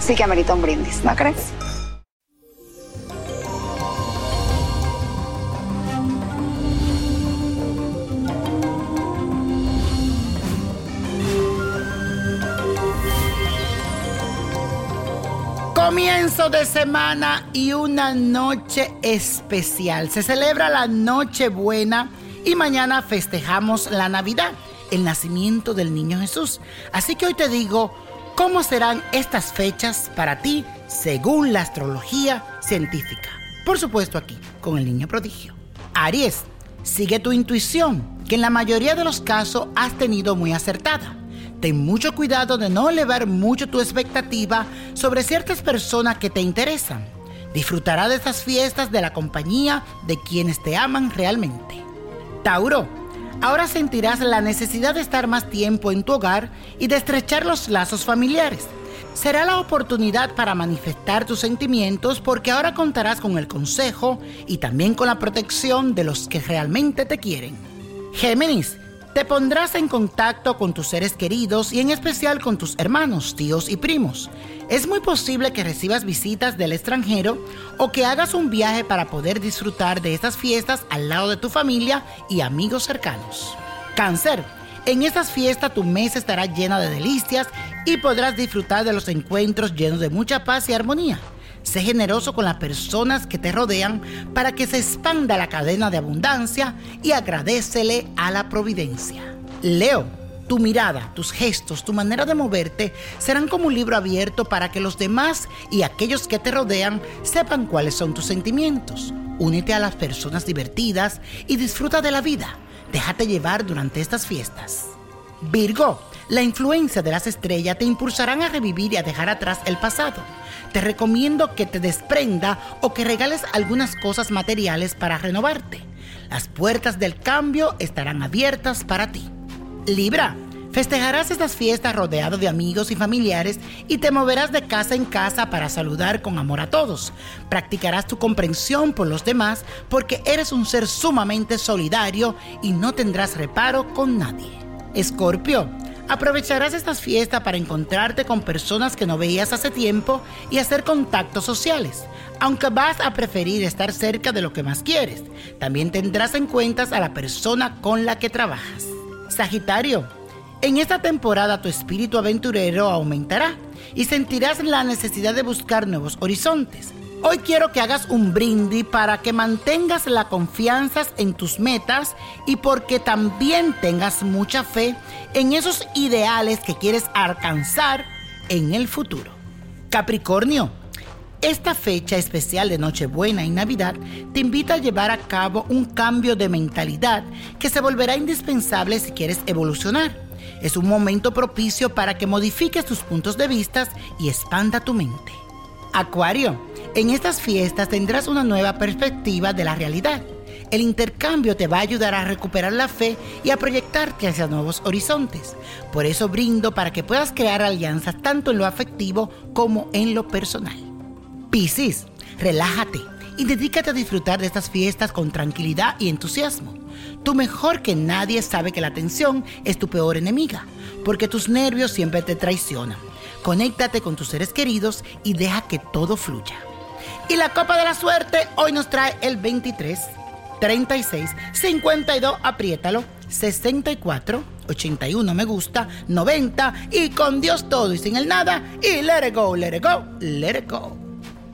sí que amerita un brindis, ¿no crees? Comienzo de semana y una noche especial. Se celebra la Nochebuena y mañana festejamos la Navidad, el nacimiento del niño Jesús. Así que hoy te digo cómo serán estas fechas para ti según la astrología científica. Por supuesto aquí, con el niño prodigio. Aries, sigue tu intuición, que en la mayoría de los casos has tenido muy acertada. Ten mucho cuidado de no elevar mucho tu expectativa sobre ciertas personas que te interesan. Disfrutará de estas fiestas de la compañía de quienes te aman realmente. Tauro, ahora sentirás la necesidad de estar más tiempo en tu hogar y de estrechar los lazos familiares. Será la oportunidad para manifestar tus sentimientos porque ahora contarás con el consejo y también con la protección de los que realmente te quieren. Géminis, te pondrás en contacto con tus seres queridos y en especial con tus hermanos, tíos y primos. Es muy posible que recibas visitas del extranjero o que hagas un viaje para poder disfrutar de estas fiestas al lado de tu familia y amigos cercanos. Cáncer, en estas fiestas tu mes estará llena de delicias y podrás disfrutar de los encuentros llenos de mucha paz y armonía. Sé generoso con las personas que te rodean para que se expanda la cadena de abundancia y agradecele a la providencia. Leo, tu mirada, tus gestos, tu manera de moverte serán como un libro abierto para que los demás y aquellos que te rodean sepan cuáles son tus sentimientos. Únete a las personas divertidas y disfruta de la vida. Déjate llevar durante estas fiestas. Virgo, la influencia de las estrellas te impulsarán a revivir y a dejar atrás el pasado. Te recomiendo que te desprenda o que regales algunas cosas materiales para renovarte. Las puertas del cambio estarán abiertas para ti. Libra, festejarás estas fiestas rodeado de amigos y familiares y te moverás de casa en casa para saludar con amor a todos. Practicarás tu comprensión por los demás porque eres un ser sumamente solidario y no tendrás reparo con nadie. Escorpio, aprovecharás estas fiestas para encontrarte con personas que no veías hace tiempo y hacer contactos sociales. Aunque vas a preferir estar cerca de lo que más quieres, también tendrás en cuenta a la persona con la que trabajas. Sagitario, en esta temporada tu espíritu aventurero aumentará y sentirás la necesidad de buscar nuevos horizontes. Hoy quiero que hagas un brindis para que mantengas la confianza en tus metas y porque también tengas mucha fe en esos ideales que quieres alcanzar en el futuro. Capricornio, esta fecha especial de Nochebuena y Navidad te invita a llevar a cabo un cambio de mentalidad que se volverá indispensable si quieres evolucionar. Es un momento propicio para que modifiques tus puntos de vista y expanda tu mente. Acuario, en estas fiestas tendrás una nueva perspectiva de la realidad. El intercambio te va a ayudar a recuperar la fe y a proyectarte hacia nuevos horizontes. Por eso brindo para que puedas crear alianzas tanto en lo afectivo como en lo personal. Piscis, relájate y dedícate a disfrutar de estas fiestas con tranquilidad y entusiasmo. Tú mejor que nadie sabe que la tensión es tu peor enemiga, porque tus nervios siempre te traicionan. Conéctate con tus seres queridos y deja que todo fluya. Y la copa de la suerte hoy nos trae el 23, 36, 52, apriétalo, 64, 81 me gusta, 90 y con Dios todo y sin el nada y let it go, let it go, let it go.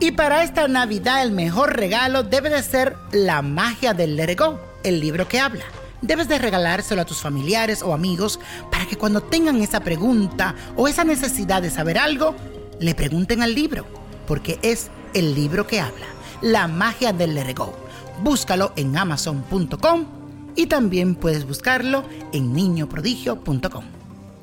Y para esta Navidad el mejor regalo debe de ser La magia del let it go, el libro que habla. Debes de regalárselo a tus familiares o amigos para que cuando tengan esa pregunta o esa necesidad de saber algo, le pregunten al libro, porque es el libro que habla, La magia del let. Búscalo en amazon.com y también puedes buscarlo en niñoprodigio.com.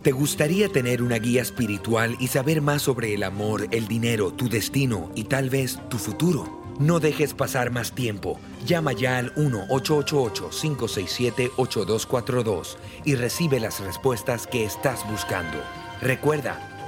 ¿Te gustaría tener una guía espiritual y saber más sobre el amor, el dinero, tu destino y tal vez tu futuro? No dejes pasar más tiempo. Llama ya al 1-888-567-8242 y recibe las respuestas que estás buscando. Recuerda,